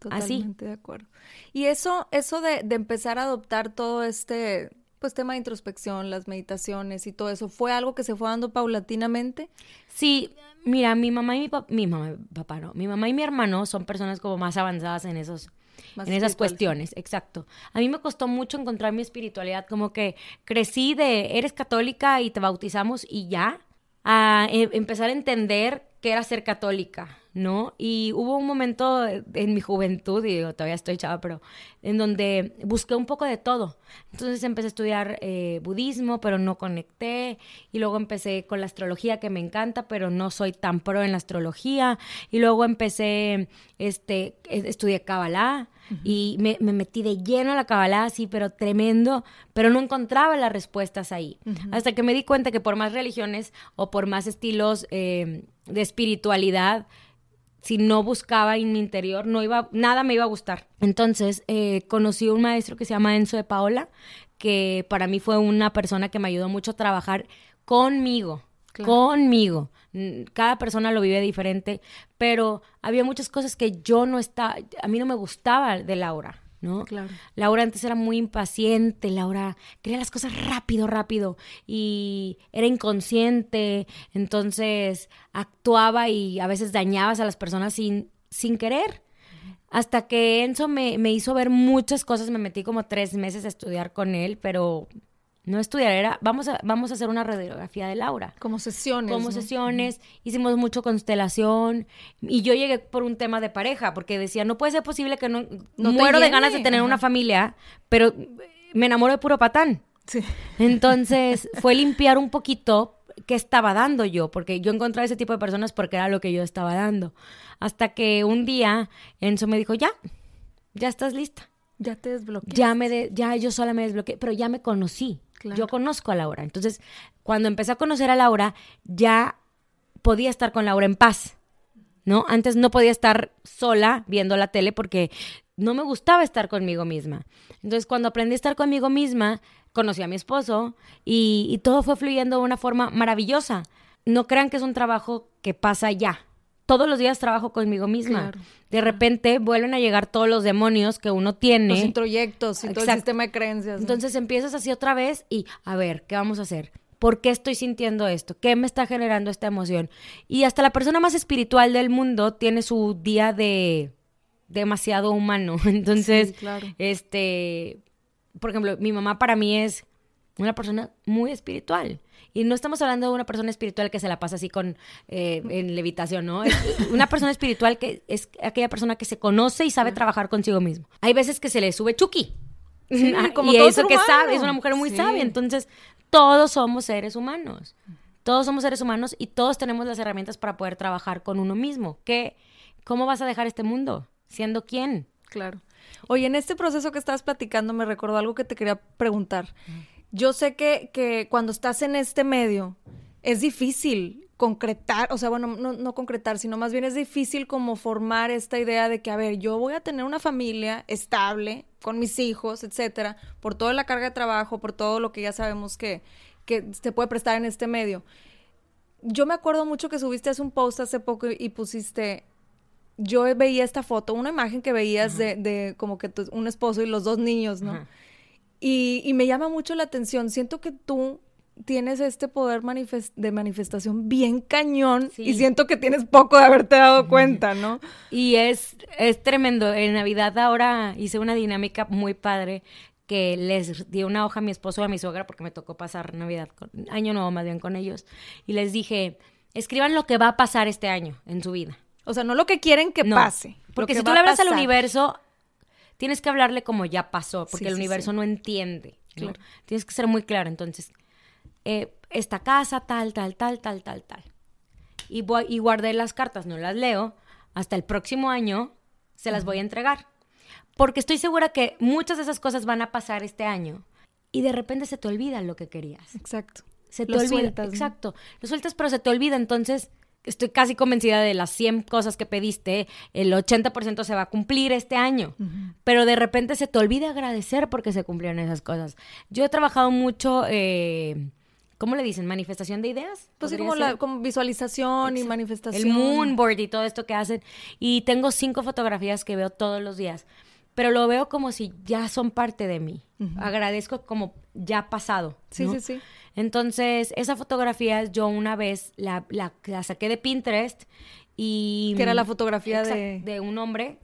Speaker 2: Totalmente de acuerdo. Y eso, eso de, de empezar a adoptar todo este pues tema de introspección, las meditaciones y todo eso, ¿fue algo que se fue dando paulatinamente?
Speaker 3: Sí, mira, mi mamá y mi papá, mi mamá, papá no, mi mamá y mi hermano son personas como más avanzadas en esos, en esas cuestiones, exacto. A mí me costó mucho encontrar mi espiritualidad, como que crecí de, eres católica y te bautizamos y ya, a eh, empezar a entender qué era ser católica, ¿no? Y hubo un momento en mi juventud, y todavía estoy chava, pero en donde busqué un poco de todo. Entonces empecé a estudiar eh, budismo, pero no conecté. Y luego empecé con la astrología, que me encanta, pero no soy tan pro en la astrología. Y luego empecé, este, estudié Kabbalah. Y me, metí de lleno a la Kabbalah, sí, pero tremendo, pero no encontraba las respuestas ahí. Hasta que me di cuenta que por más religiones o por más estilos eh, de espiritualidad, si no buscaba en mi interior, no iba, nada me iba a gustar. Entonces, eh, conocí a un maestro que se llama Enzo de Paola, que para mí fue una persona que me ayudó mucho a trabajar conmigo, conmigo. Cada persona lo vive diferente, pero había muchas cosas que yo no estaba, a mí no me gustaba de Laura. ¿No?
Speaker 2: Claro.
Speaker 3: Laura antes era muy impaciente, Laura quería las cosas rápido, rápido y era inconsciente, entonces actuaba y a veces dañabas a las personas sin, sin querer. Hasta que Enzo me, me hizo ver muchas cosas, me metí como tres meses a estudiar con él, pero no estudiar, era, vamos a, vamos a hacer una radiografía de Laura.
Speaker 2: Como sesiones.
Speaker 3: Como sesiones, hicimos mucho constelación y yo llegué por un tema de pareja, porque decía, no puede ser posible que no, no muero de ganas de tener una familia, pero me enamoro de puro patán. Sí. Entonces fue limpiar un poquito qué estaba dando yo, porque yo encontraba ese tipo de personas porque era lo que yo estaba dando. Hasta que un día Enzo me dijo, ya, ya estás lista.
Speaker 2: Ya te desbloqueé.
Speaker 3: Ya, me ya yo sola me desbloqueé, pero ya me conocí. Yo conozco a Laura. Entonces, cuando empecé a conocer a Laura, ya podía estar con Laura en paz. ¿No? Antes no podía estar sola viendo la tele porque no me gustaba estar conmigo misma. Entonces, cuando aprendí a estar conmigo misma, conocí a mi esposo y, todo fue fluyendo de una forma maravillosa. No crean que es un trabajo que pasa ya. Todos los días trabajo conmigo misma. De repente vuelven a llegar todos los demonios que uno tiene.
Speaker 2: Los introyectos y todo el sistema de creencias.
Speaker 3: Entonces empiezas así otra vez y, a ver, ¿qué vamos a hacer? ¿Por qué estoy sintiendo esto? ¿Qué me está generando esta emoción? Y hasta la persona más espiritual del mundo tiene su día de demasiado humano. Entonces, este, por ejemplo, mi mamá para mí es una persona muy espiritual. Y no estamos hablando de una persona espiritual que se la pasa así con eh, en levitación, ¿no? Es una persona espiritual que es aquella persona que se conoce y sabe trabajar consigo mismo. Hay veces que se le sube Chucky. como y eso que sabe, es una mujer muy sabia. Entonces, todos somos seres humanos. Todos somos seres humanos y todos tenemos las herramientas para poder trabajar con uno mismo. ¿Qué, ¿Cómo vas a dejar este mundo? ¿Siendo quién?
Speaker 2: Claro. Oye, en este proceso que estabas platicando me recordó algo que te quería preguntar. Yo sé que, que cuando estás en este medio es difícil concretar, o sea, bueno, no, no, concretar, sino más bien es difícil como formar esta idea de que, a ver, yo voy a tener una familia estable con mis hijos, etcétera, por toda la carga de trabajo, por todo lo que ya sabemos que, que se puede prestar en este medio. Yo me acuerdo mucho que subiste un post hace poco y pusiste, yo veía esta foto, una imagen que veías de, de, como que un esposo y los dos niños, ¿no? Y, y, me llama mucho la atención. Siento que tú tienes este poder de manifestación bien cañón y siento que tienes poco de haberte dado cuenta, ¿no?
Speaker 3: Y es, es tremendo. En Navidad ahora hice una dinámica muy padre que les di una hoja a mi esposo y a mi suegra porque me tocó pasar Navidad, con, año nuevo más bien con ellos. Y les dije, escriban lo que va a pasar este año en su vida.
Speaker 2: O sea, no lo que quieren que pase.
Speaker 3: Porque si tú le hablas al universo, tienes que hablarle como ya pasó, porque el universo no entiende. Tienes que ser muy claro. Entonces, eh, esta casa, tal, tal, tal, tal, tal, tal. Y, voy, y guardé las cartas, no las leo. Hasta el próximo año se las voy a entregar. Porque estoy segura que muchas de esas cosas van a pasar este año. Y de repente se te olvida lo que querías.
Speaker 2: Exacto.
Speaker 3: Se te olvida. Exacto. Lo sueltas, pero se te olvida. Entonces, estoy casi convencida de las 100 cosas que pediste, el 80% se va a cumplir este año, pero de repente se te olvida agradecer porque se cumplieron esas cosas. Yo he trabajado mucho, eh, ¿cómo le dicen? ¿Manifestación de ideas?
Speaker 2: Pues sí, como, la, visualización y manifestación.
Speaker 3: El moonboard y todo esto que hacen. Y tengo cinco fotografías que veo todos los días, pero lo veo como si ya son parte de mí. Agradezco como ya pasado.
Speaker 2: Sí, sí, sí.
Speaker 3: Entonces, esa fotografía yo una vez la, la, saqué de Pinterest y...
Speaker 2: Que era la fotografía de...
Speaker 3: De un hombre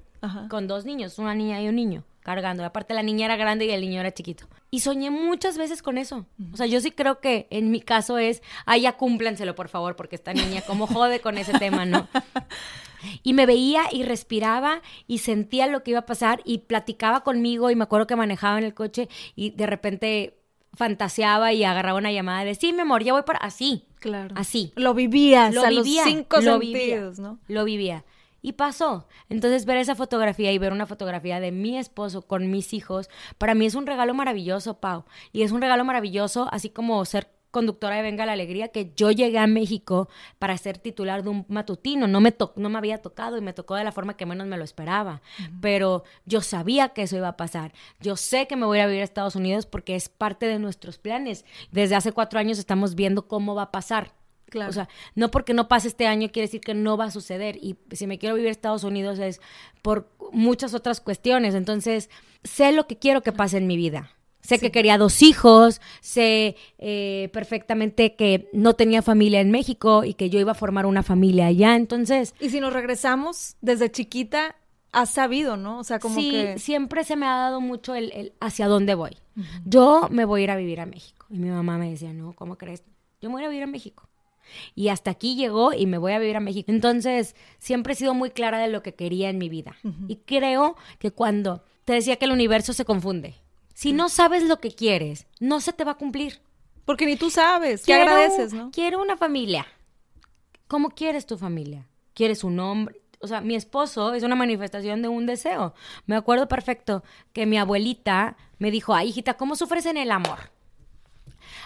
Speaker 3: con dos niños, una niña y un niño, cargando. Aparte, la niña era grande y el niño era chiquito. Y soñé muchas veces con eso. O sea, yo sí creo que en mi caso es, ay, ya cúmplanselo, por favor, porque esta niña como jode con ese tema, ¿no? Y me veía y respiraba y sentía lo que iba a pasar y platicaba conmigo y me acuerdo que manejaba en el coche y de repente fantaseaba y agarraba una llamada de sí, mi amor, ya voy para así. Claro. Así.
Speaker 2: Lo vivías lo a los cinco lo sentidos, ¿no?
Speaker 3: Lo vivía. Y pasó. Entonces, ver esa fotografía y ver una fotografía de mi esposo con mis hijos, para mí es un regalo maravilloso, Pau. Y es un regalo maravilloso, así como ser conductora de Venga la Alegría que yo llegué a México para ser titular de un matutino. No me, no me había tocado y me tocó de la forma que menos me lo esperaba. Pero yo sabía que eso iba a pasar. Yo sé que me voy a vivir a Estados Unidos porque es parte de nuestros planes. Desde hace cuatro años estamos viendo cómo va a pasar. Claro. O sea, no porque no pase este año quiere decir que no va a suceder. Y si me quiero vivir a Estados Unidos es por muchas otras cuestiones. Entonces, sé lo que quiero que pase en mi vida. Sé que quería dos hijos, sé eh, perfectamente que no tenía familia en México y que yo iba a formar una familia allá, entonces...
Speaker 2: Y si nos regresamos desde chiquita, has sabido, ¿no? O sea, como
Speaker 3: sí,
Speaker 2: que...
Speaker 3: siempre se me ha dado mucho el, el hacia dónde voy. Yo me voy a ir a vivir a México. Y mi mamá me decía, no, ¿cómo crees? Yo me voy a ir a vivir a México. Y hasta aquí llegó y me voy a vivir a México. Entonces, siempre he sido muy clara de lo que quería en mi vida. Y creo que cuando te decía que el universo se confunde, si no sabes lo que quieres, no se te va a cumplir.
Speaker 2: Porque ni tú sabes, ¿qué agradeces, no?
Speaker 3: Quiero una familia. ¿Cómo quieres tu familia? ¿Quieres un hombre? O sea, mi esposo es una manifestación de un deseo. Me acuerdo perfecto que mi abuelita me dijo, ay, hijita, ¿cómo sufres en el amor?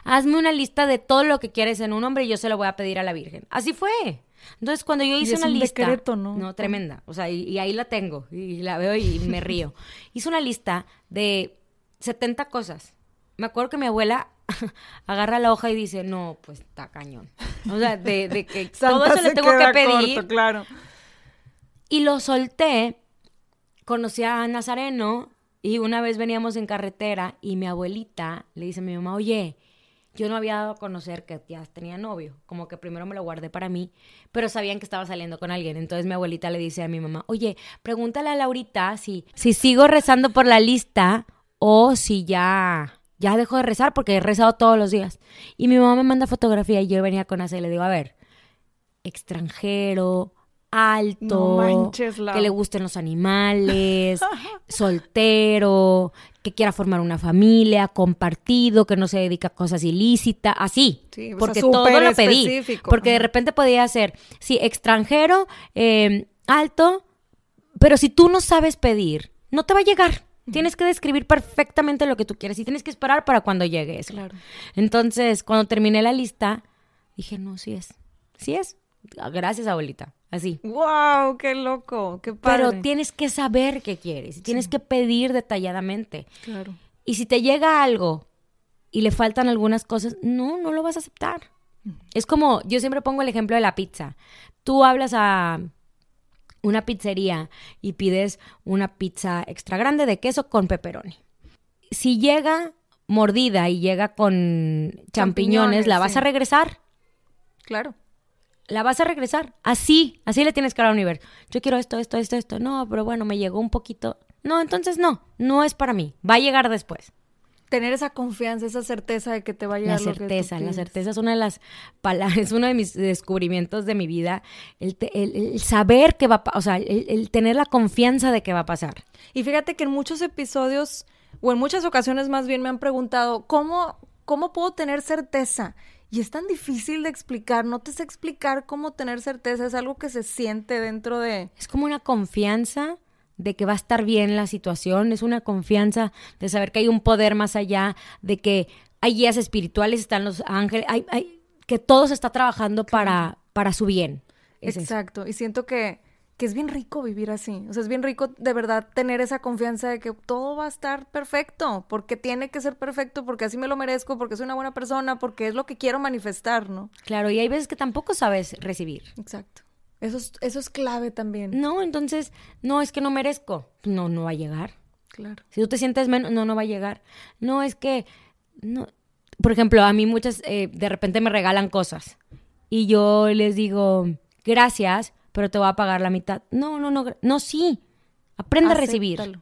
Speaker 3: Hazme una lista de todo lo que quieres en un hombre y yo se lo voy a pedir a la Virgen. Así fue. Entonces, cuando yo hice una lista.
Speaker 2: Decreto, ¿no?
Speaker 3: No, tremenda. O sea, y, ahí la tengo. Y la veo y me río. hice una lista de 70 cosas. Me acuerdo que mi abuela agarra la hoja y dice, no, pues está cañón. O sea, de, que todo eso le tengo que pedir.
Speaker 2: claro.
Speaker 3: Y lo solté. Conocí a Nazareno y una vez veníamos en carretera y mi abuelita le dice a mi mamá, oye, yo no había dado a conocer que ya tenía novio, como que primero me lo guardé para mí, pero sabían que estaba saliendo con alguien. Entonces mi abuelita le dice a mi mamá, oye, pregúntale a Laurita si, si sigo rezando por la lista o si ya, ya dejo de rezar porque he rezado todos los días. Y mi mamá me manda fotografía y yo venía con esa y le digo, a ver, extranjero, alto, que le gusten los animales, soltero, que quiera formar una familia, compartido, que no se dedica a cosas ilícitas, así. porque todo lo pedí. Porque de repente podía ser, sí, extranjero, em, alto, pero si tú no sabes pedir, no te va a llegar. Tienes que describir perfectamente lo que tú quieres y tienes que esperar para cuando llegue eso. Entonces, cuando terminé la lista, dije, no, sí es. Sí es. Gracias, abuelita. Así.
Speaker 2: ¡Wow! ¡Qué loco! ¡Qué padre!
Speaker 3: Pero tienes que saber qué quieres. Tienes que pedir detalladamente.
Speaker 2: Claro.
Speaker 3: Y si te llega algo y le faltan algunas cosas, no, no lo vas a aceptar. Es como, yo siempre pongo el ejemplo de la pizza. Tú hablas a una pizzería y pides una pizza extra grande de queso con pepperoni. Si llega mordida y llega con champiñones, ¿la vas a regresar?
Speaker 2: Claro
Speaker 3: la vas a regresar. Así, así le tienes que dar al universo. Yo quiero esto, esto, esto, esto. No, pero bueno, me llegó un poquito. No, entonces no, no es para mí. Va a llegar después.
Speaker 2: Tener esa confianza, esa certeza de que te va a llegar.
Speaker 3: La certeza, la certeza es una de las palabras, es uno de mis descubrimientos de mi vida. El, saber que va a o sea, el, tener la confianza de que va a pasar.
Speaker 2: Y fíjate que en muchos episodios, o en muchas ocasiones más bien, me han preguntado, ¿cómo, cómo puedo tener certeza? Y es tan difícil de explicar, no te sé explicar cómo tener certeza, es algo que se siente dentro de...
Speaker 3: Es como una confianza de que va a estar bien la situación, es una confianza de saber que hay un poder más allá, de que hay guías espirituales, están los ángeles, hay, hay que todo se está trabajando para, para su bien.
Speaker 2: Exacto, y siento que que es bien rico vivir así. O sea, es bien rico de verdad tener esa confianza de que todo va a estar perfecto, porque tiene que ser perfecto, porque así me lo merezco, porque soy una buena persona, porque es lo que quiero manifestar, ¿no?
Speaker 3: Claro, y hay veces que tampoco sabes recibir.
Speaker 2: Exacto. Eso es, eso es clave también.
Speaker 3: No, entonces, no, es que no merezco. No, no va a llegar.
Speaker 2: Claro.
Speaker 3: Si tú te sientes menos, no, no va a llegar. No, es que, no. Por ejemplo, a mí muchas, eh, de repente me regalan cosas y yo les digo, gracias, pero te voy a pagar la mitad. No, no, no, no, sí. Aprende a recibir.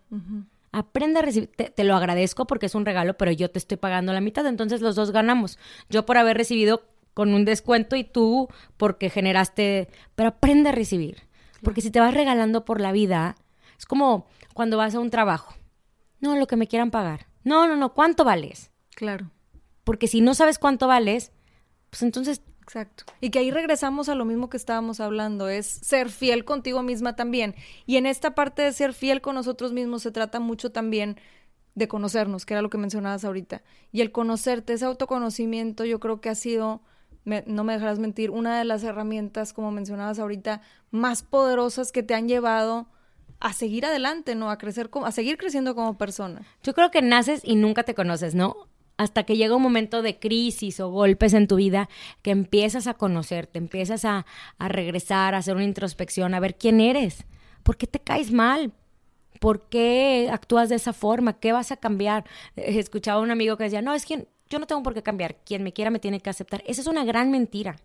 Speaker 3: Aprende a recibir. Te, lo agradezco porque es un regalo, pero yo te estoy pagando la mitad, entonces los dos ganamos. Yo por haber recibido con un descuento y tú porque generaste, pero aprende a recibir. Porque si te vas regalando por la vida, es como cuando vas a un trabajo. No, lo que me quieran pagar. No, no, no, ¿cuánto vales?
Speaker 2: Claro.
Speaker 3: Porque si no sabes cuánto vales, pues entonces
Speaker 2: Exacto. Y que ahí regresamos a lo mismo que estábamos hablando, es ser fiel contigo misma también. Y en esta parte de ser fiel con nosotros mismos se trata mucho también de conocernos, que era lo que mencionabas ahorita. Y el conocerte, ese autoconocimiento, yo creo que ha sido, no me dejarás mentir, una de las herramientas, como mencionabas ahorita, más poderosas que te han llevado a seguir adelante, ¿no? A crecer, a seguir creciendo como persona.
Speaker 3: Yo creo que naces y nunca te conoces, ¿no? hasta que llega un momento de crisis o golpes en tu vida que empiezas a conocerte, empiezas a, regresar, a hacer una introspección, a ver quién eres, por qué te caes mal, por qué actúas de esa forma, qué vas a cambiar. Eh, escuchaba a un amigo que decía, no, es que yo no tengo por qué cambiar, quien me quiera me tiene que aceptar. Esa es una gran mentira.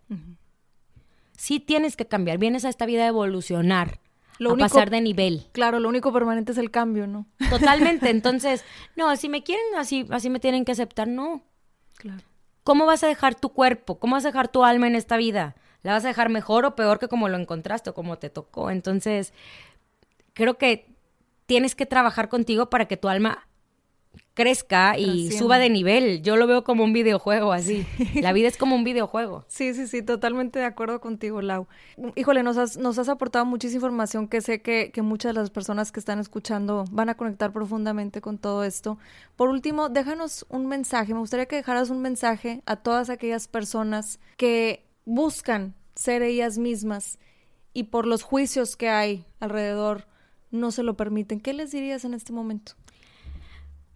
Speaker 3: Sí tienes que cambiar, vienes a esta vida a evolucionar, a pasar de nivel.
Speaker 2: Claro, lo único permanente es el cambio, ¿no?
Speaker 3: Totalmente. Entonces, no, si me quieren así, así me tienen que aceptar, no. Claro. ¿Cómo vas a dejar tu cuerpo? ¿Cómo vas a dejar tu alma en esta vida? ¿La vas a dejar mejor o peor que como lo encontraste o como te tocó? Entonces, creo que tienes que trabajar contigo para que tu alma crezca y suba de nivel. Yo lo veo como un videojuego así. La vida es como un videojuego.
Speaker 2: Sí, sí, sí, totalmente de acuerdo contigo, Lau. Híjole, nos has, nos has aportado muchísima información que sé que, que, muchas de las personas que están escuchando van a conectar profundamente con todo esto. Por último, déjanos un mensaje. Me gustaría que dejaras un mensaje a todas aquellas personas que buscan ser ellas mismas y por los juicios que hay alrededor no se lo permiten. ¿Qué les dirías en este momento?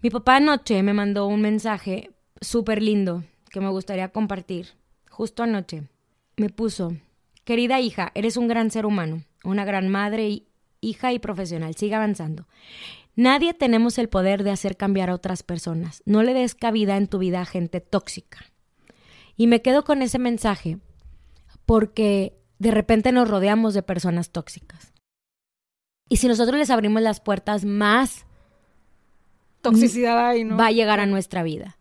Speaker 3: Mi papá anoche me mandó un mensaje súper lindo que me gustaría compartir. Justo anoche me puso, querida hija, eres un gran ser humano, una gran madre, hija y profesional, siga avanzando. Nadie tenemos el poder de hacer cambiar a otras personas. No le des cabida en tu vida a gente tóxica. Y me quedo con ese mensaje porque de repente nos rodeamos de personas tóxicas. Y si nosotros les abrimos las puertas más
Speaker 2: toxicidad ahí, ¿no?
Speaker 3: Va a llegar a nuestra vida.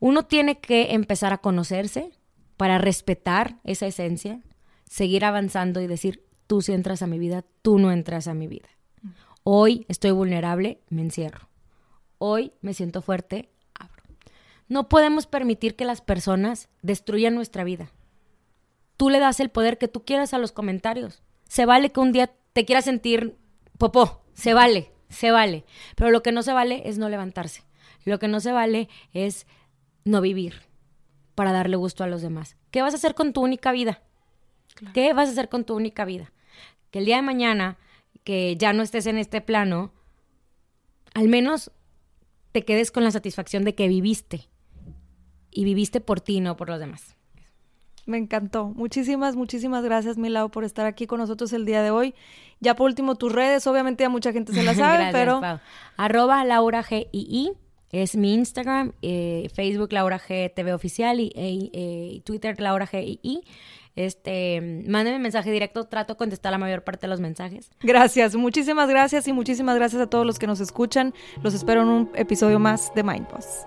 Speaker 3: Uno tiene que empezar a conocerse para respetar esa esencia, seguir avanzando y decir, tú si entras a mi vida, tú no entras a mi vida. Hoy estoy vulnerable, me encierro. Hoy me siento fuerte, abro. No podemos permitir que las personas destruyan nuestra vida. Tú le das el poder que tú quieras a los comentarios. Se vale que un día te quieras sentir popó, se vale se vale. Pero lo que no se vale es no levantarse. Lo que no se vale es no vivir para darle gusto a los demás. ¿Qué vas a hacer con tu única vida? ¿Qué vas a hacer con tu única vida? Que el día de mañana, que ya no estés en este plano, al menos te quedes con la satisfacción de que viviste. Y viviste por ti, no por los demás.
Speaker 2: Me encantó. Muchísimas, muchísimas gracias, Milao, por estar aquí con nosotros el día de hoy. Ya por último, tus redes, obviamente ya mucha gente se las sabe, pero...
Speaker 3: Arroba Laura G es mi Instagram, eh, Facebook Laura G TV Oficial y eh, eh, Twitter Laura G Este, mándenme mensaje directo, trato de contestar la mayor parte de los mensajes.
Speaker 2: Gracias, muchísimas gracias y muchísimas gracias a todos los que nos escuchan. Los espero en un episodio más de Mindboss.